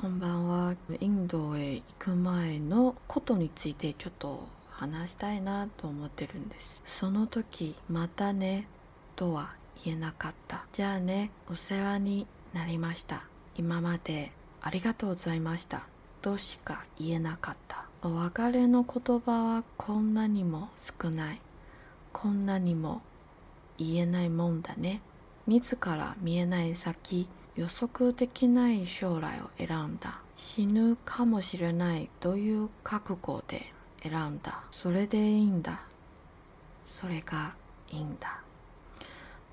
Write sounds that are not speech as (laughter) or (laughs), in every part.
こんばんは。インドへ行く前のことについてちょっと話したいなと思ってるんです。その時、またねとは言えなかった。じゃあね、お世話になりました。今までありがとうございました。としか言えなかった。お別れの言葉はこんなにも少ない。こんなにも言えないもんだね。自ら見えない先、予測できない将来を選んだ。死ぬかもしれないという覚悟で選んだ。それでいいんだ。それがいいんだ。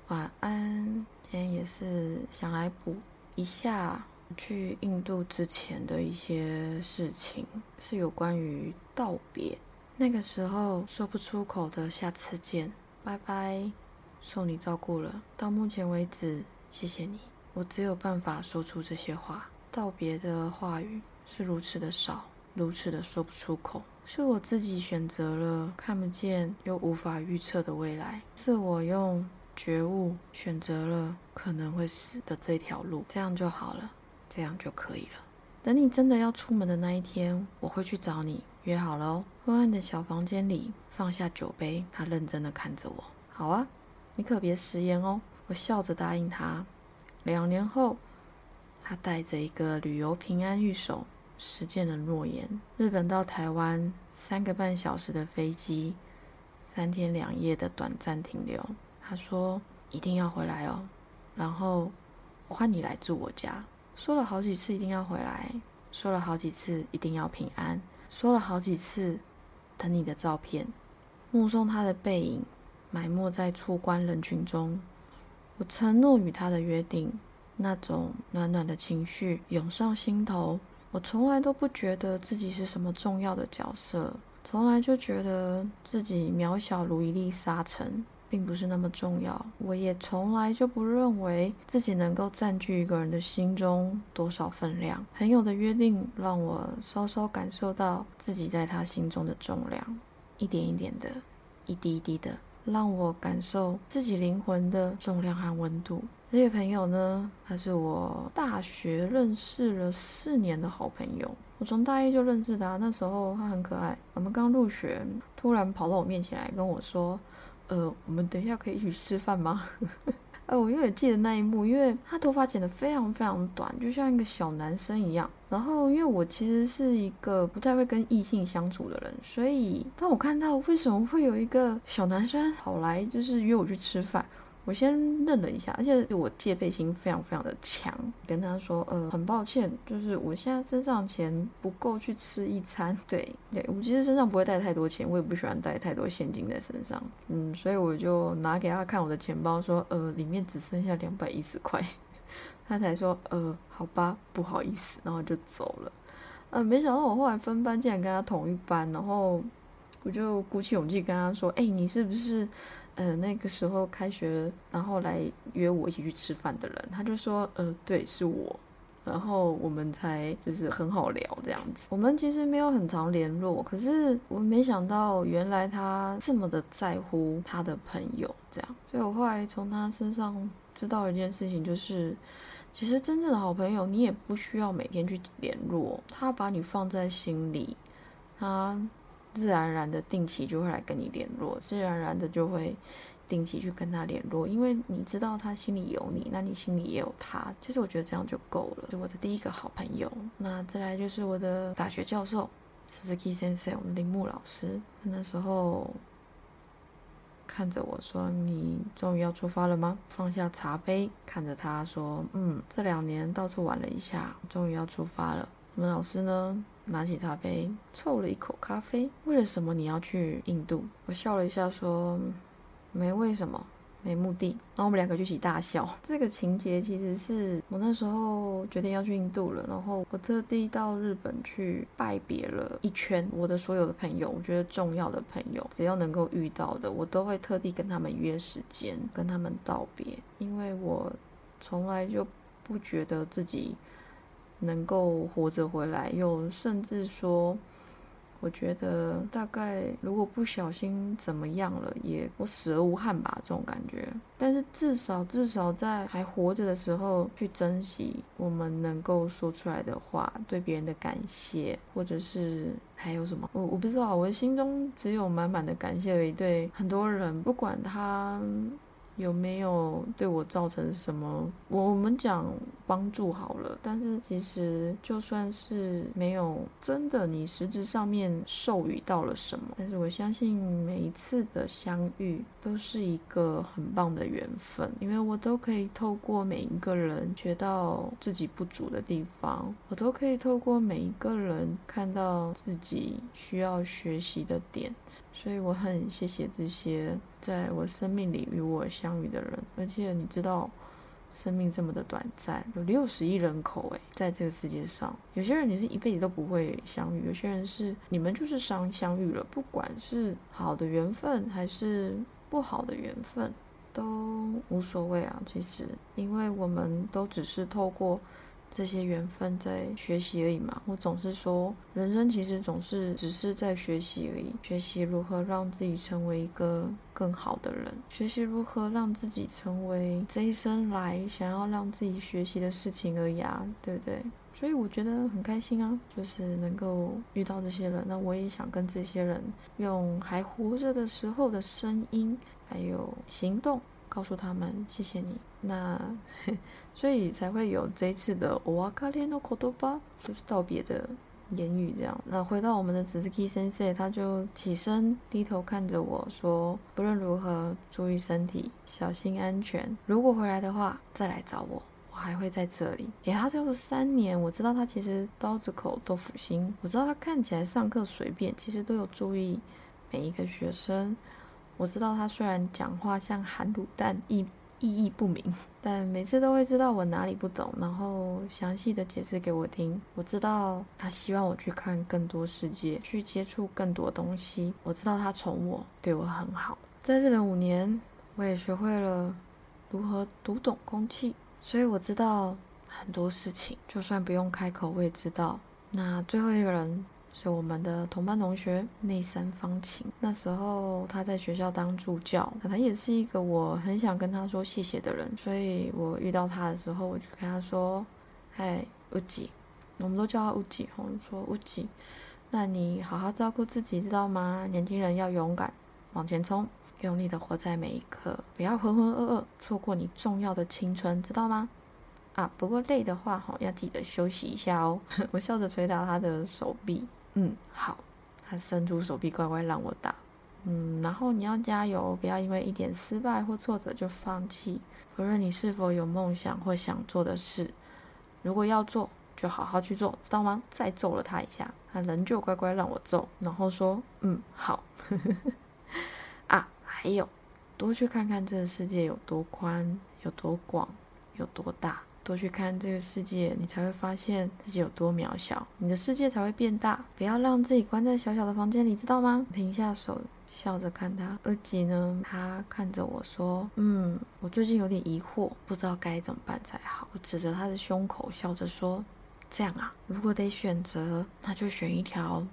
晚安，今天也是想来补一下去印度之前的一些事情，是有关于道别。那个时候说不出口的下次见，拜拜，受你照顾了。到目前为止，谢谢你，我只有办法说出这些话。道别的话语是如此的少，如此的说不出口，是我自己选择了看不见又无法预测的未来，是我用觉悟选择了可能会死的这条路，这样就好了，这样就可以了。等你真的要出门的那一天，我会去找你，约好了哦。昏暗的小房间里放下酒杯，他认真的看着我。好啊，你可别食言哦。我笑着答应他。两年后，他带着一个旅游平安玉手，实践了诺言。日本到台湾三个半小时的飞机，三天两夜的短暂停留。他说一定要回来哦，然后换你来住我家。说了好几次一定要回来，说了好几次一定要平安，说了好几次等你的照片，目送他的背影埋没在出关人群中。我承诺与他的约定，那种暖暖的情绪涌上心头。我从来都不觉得自己是什么重要的角色，从来就觉得自己渺小如一粒沙尘。并不是那么重要，我也从来就不认为自己能够占据一个人的心中多少分量。朋友的约定让我稍稍感受到自己在他心中的重量，一点一点的，一滴一滴的，让我感受自己灵魂的重量和温度。这位朋友呢，他是我大学认识了四年的好朋友，我从大一就认识他，那时候他很可爱，我们刚入学，突然跑到我面前来跟我说。呃，我们等一下可以一起吃饭吗？(laughs) 哎，我永远记得那一幕，因为他头发剪得非常非常短，就像一个小男生一样。然后，因为我其实是一个不太会跟异性相处的人，所以当我看到为什么会有一个小男生跑来，就是约我去吃饭。我先愣了一下，而且我戒备心非常非常的强，跟他说，呃，很抱歉，就是我现在身上钱不够去吃一餐。对，对我其实身上不会带太多钱，我也不喜欢带太多现金在身上。嗯，所以我就拿给他看我的钱包，说，呃，里面只剩下两百一十块。他才说，呃，好吧，不好意思，然后就走了。呃，没想到我后来分班竟然跟他同一班，然后我就鼓起勇气跟他说，哎，你是不是？呃，那个时候开学，然后来约我一起去吃饭的人，他就说，呃，对，是我，然后我们才就是很好聊这样子。我们其实没有很常联络，可是我没想到原来他这么的在乎他的朋友，这样。所以我后来从他身上知道一件事情，就是其实真正的好朋友，你也不需要每天去联络，他把你放在心里，他。自然而然的定期就会来跟你联络，自然而然的就会定期去跟他联络，因为你知道他心里有你，那你心里也有他。其实我觉得这样就够了。就我的第一个好朋友，那再来就是我的大学教授，Suzuki 先生我们铃木老师。那时候看着我说：“你终于要出发了吗？”放下茶杯，看着他说：“嗯，这两年到处玩了一下，终于要出发了。”我们老师呢？拿起茶杯，凑了一口咖啡。为了什么你要去印度？我笑了一下，说：“没为什么，没目的。”然后我们两个就一起大笑。这个情节其实是我那时候决定要去印度了，然后我特地到日本去拜别了一圈我的所有的朋友。我觉得重要的朋友，只要能够遇到的，我都会特地跟他们约时间，跟他们道别，因为我从来就不觉得自己。能够活着回来，又甚至说，我觉得大概如果不小心怎么样了，也我死而无憾吧，这种感觉。但是至少至少在还活着的时候，去珍惜我们能够说出来的话，对别人的感谢，或者是还有什么，我我不知道，我的心中只有满满的感谢而已。对很多人，不管他。有没有对我造成什么？我们讲帮助好了，但是其实就算是没有真的，你实质上面授予到了什么，但是我相信每一次的相遇都是一个很棒的缘分，因为我都可以透过每一个人学到自己不足的地方，我都可以透过每一个人看到自己需要学习的点。所以我很谢谢这些在我生命里与我相相遇的人，而且你知道，生命这么的短暂，有六十亿人口诶，在这个世界上，有些人你是一辈子都不会相遇，有些人是你们就是相相遇了，不管是好的缘分还是不好的缘分，都无所谓啊。其实，因为我们都只是透过。这些缘分在学习而已嘛。我总是说，人生其实总是只是在学习而已，学习如何让自己成为一个更好的人，学习如何让自己成为这一生来想要让自己学习的事情而已啊，对不对？所以我觉得很开心啊，就是能够遇到这些人。那我也想跟这些人用还活着的时候的声音，还有行动。告诉他们谢谢你，那 (laughs) 所以才会有这一次的 oakale no kotoba，就是道别的言语这样。那回到我们的紫 k i 先生，他就起身低头看着我说：“不论如何，注意身体，小心安全。如果回来的话，再来找我，我还会在这里。”给他就是三年，我知道他其实刀子口豆腐心，我知道他看起来上课随便，其实都有注意每一个学生。我知道他虽然讲话像含卤蛋，意意义不明，但每次都会知道我哪里不懂，然后详细的解释给我听。我知道他希望我去看更多世界，去接触更多东西。我知道他宠我，对我很好。在日本五年，我也学会了如何读懂空气，所以我知道很多事情，就算不用开口，我也知道。那最后一个人。是我们的同班同学内山方晴，那时候他在学校当助教，他也是一个我很想跟他说谢谢的人，所以我遇到他的时候，我就跟他说：“嗨，乌吉，我们都叫他乌吉，我们说乌吉，那你好好照顾自己，知道吗？年轻人要勇敢往前冲，用力的活在每一刻，不要浑浑噩噩，错过你重要的青春，知道吗？啊，不过累的话，哈，要记得休息一下哦。(laughs) ”我笑着捶打他的手臂。嗯，好。他伸出手臂，乖乖让我打。嗯，然后你要加油，不要因为一点失败或挫折就放弃。无论你是否有梦想或想做的事，如果要做，就好好去做，知道吗？再揍了他一下，他仍旧乖乖让我揍，然后说：“嗯，好。(laughs) ”啊，还有，多去看看这个世界有多宽、有多广、有多大。多去看这个世界，你才会发现自己有多渺小，你的世界才会变大。不要让自己关在小小的房间里，知道吗？停下手，笑着看他。二吉呢？他看着我说：“嗯，我最近有点疑惑，不知道该怎么办才好。”我指着他的胸口，笑着说：“这样啊，如果得选择，那就选一条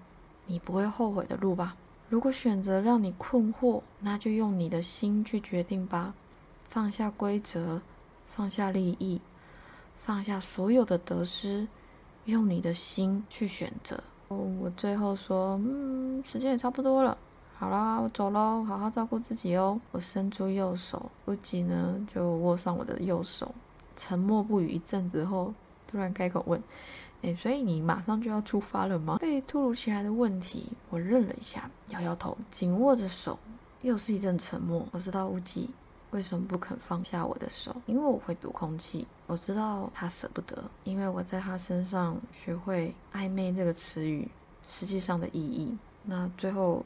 你不会后悔的路吧。如果选择让你困惑，那就用你的心去决定吧。放下规则，放下利益。”放下所有的得失，用你的心去选择。哦我最后说，嗯，时间也差不多了，好啦，我走喽，好好照顾自己哦。我伸出右手，不吉呢就握上我的右手，沉默不语一阵子后，突然开口问：“哎，所以你马上就要出发了吗？”被突如其来的问题，我愣了一下，摇摇头，紧握着手，又是一阵沉默。我知道乌吉。为什么不肯放下我的手？因为我会读空气。我知道他舍不得，因为我在他身上学会“暧昧”这个词语实际上的意义。那最后，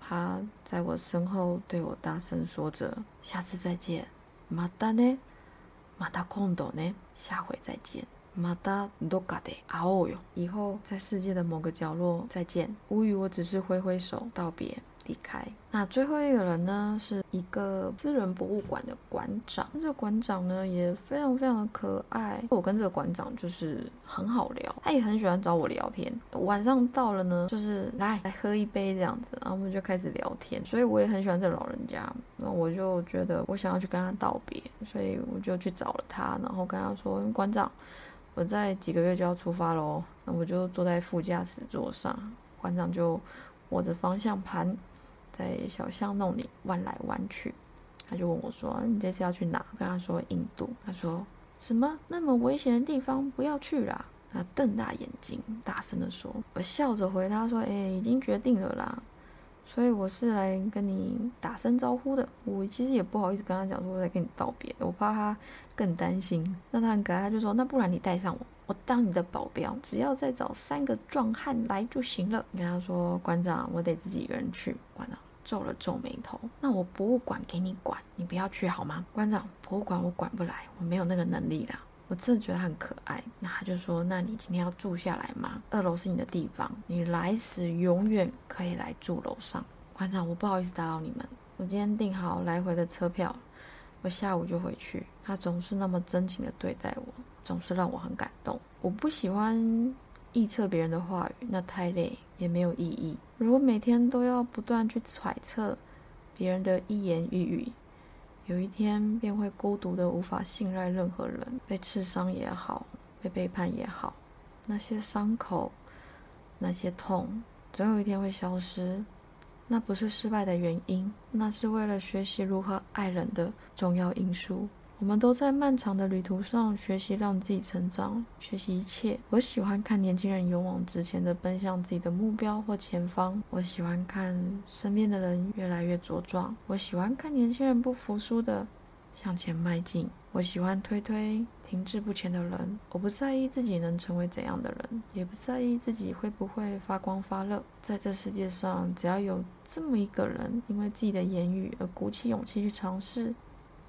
他在我身后对我大声说着：“下次再见，马达呢？马达空斗呢？下回再见，马达多嘎的啊哦哟！以后在世界的某个角落再见。”无语，我只是挥挥手道别。离开。那最后一个人呢，是一个私人博物馆的馆长。这个馆长呢也非常非常的可爱。我跟这个馆长就是很好聊，他也很喜欢找我聊天。晚上到了呢，就是来来喝一杯这样子，然后我们就开始聊天。所以我也很喜欢这老人家。那我就觉得我想要去跟他道别，所以我就去找了他，然后跟他说：“馆长，我在几个月就要出发喽。”那我就坐在副驾驶座上，馆长就握着方向盘。在小巷弄里弯来弯去，他就问我说：“你这次要去哪？”跟他说：“印度。”他说：“什么那么危险的地方不要去啦！”他瞪大眼睛，大声的说：“我笑着回他说：‘哎，已经决定了啦，所以我是来跟你打声招呼的。我其实也不好意思跟他讲说我在跟你道别，我怕他更担心。’那他很可爱，他就说：‘那不然你带上我。’我当你的保镖，只要再找三个壮汉来就行了。你跟他说，馆长，我得自己一个人去。馆长皱了皱眉头。那我博物馆给你管，你不要去好吗？馆长，博物馆我管不来，我没有那个能力啦。我真的觉得很可爱。那他就说，那你今天要住下来吗？二楼是你的地方，你来时永远可以来住楼上。馆长，我不好意思打扰你们，我今天订好来回的车票，我下午就回去。他总是那么真情的对待我。总是让我很感动。我不喜欢臆测别人的话语，那太累也没有意义。如果每天都要不断去揣测别人的一言一语，有一天便会孤独的无法信赖任何人。被刺伤也好，被背叛也好，那些伤口，那些痛，总有一天会消失。那不是失败的原因，那是为了学习如何爱人的重要因素。我们都在漫长的旅途上学习，让自己成长，学习一切。我喜欢看年轻人勇往直前的奔向自己的目标或前方。我喜欢看身边的人越来越茁壮。我喜欢看年轻人不服输的向前迈进。我喜欢推推停滞不前的人。我不在意自己能成为怎样的人，也不在意自己会不会发光发热。在这世界上，只要有这么一个人，因为自己的言语而鼓起勇气去尝试，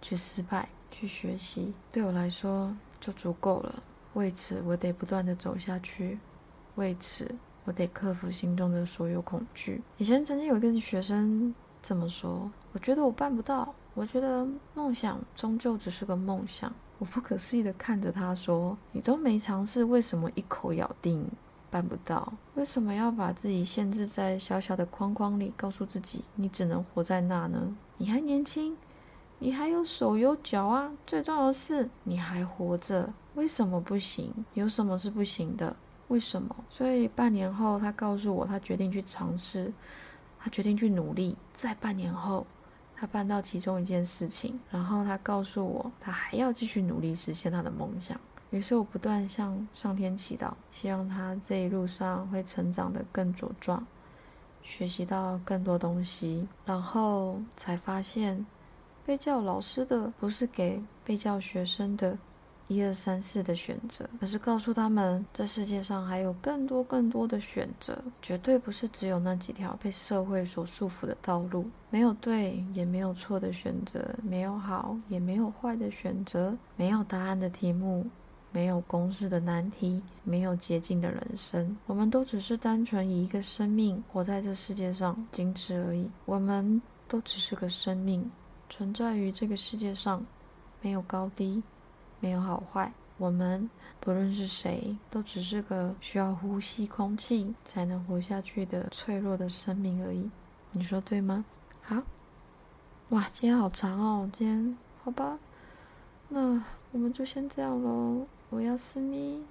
去失败。去学习对我来说就足够了。为此，我得不断的走下去。为此，我得克服心中的所有恐惧。以前曾经有一个学生这么说：“我觉得我办不到。我觉得梦想终究只是个梦想。”我不可思议的看着他说：“你都没尝试，为什么一口咬定办不到？为什么要把自己限制在小小的框框里，告诉自己你只能活在那呢？你还年轻。”你还有手有脚啊！最重要的是你还活着，为什么不行？有什么是不行的？为什么？所以半年后，他告诉我，他决定去尝试，他决定去努力。在半年后，他办到其中一件事情，然后他告诉我，他还要继续努力实现他的梦想。于是我不断向上天祈祷，希望他这一路上会成长得更茁壮，学习到更多东西，然后才发现。被教老师的不是给被教学生的一二三四的选择，而是告诉他们，这世界上还有更多更多的选择，绝对不是只有那几条被社会所束缚的道路。没有对也没有错的选择，没有好也没有坏的选择，没有答案的题目，没有公式的难题，没有捷径的人生。我们都只是单纯以一个生命活在这世界上，仅此而已。我们都只是个生命。存在于这个世界上，没有高低，没有好坏。我们不论是谁，都只是个需要呼吸空气才能活下去的脆弱的生命而已。你说对吗？好，哇，今天好长哦。今天好吧，那我们就先这样喽。我要私密。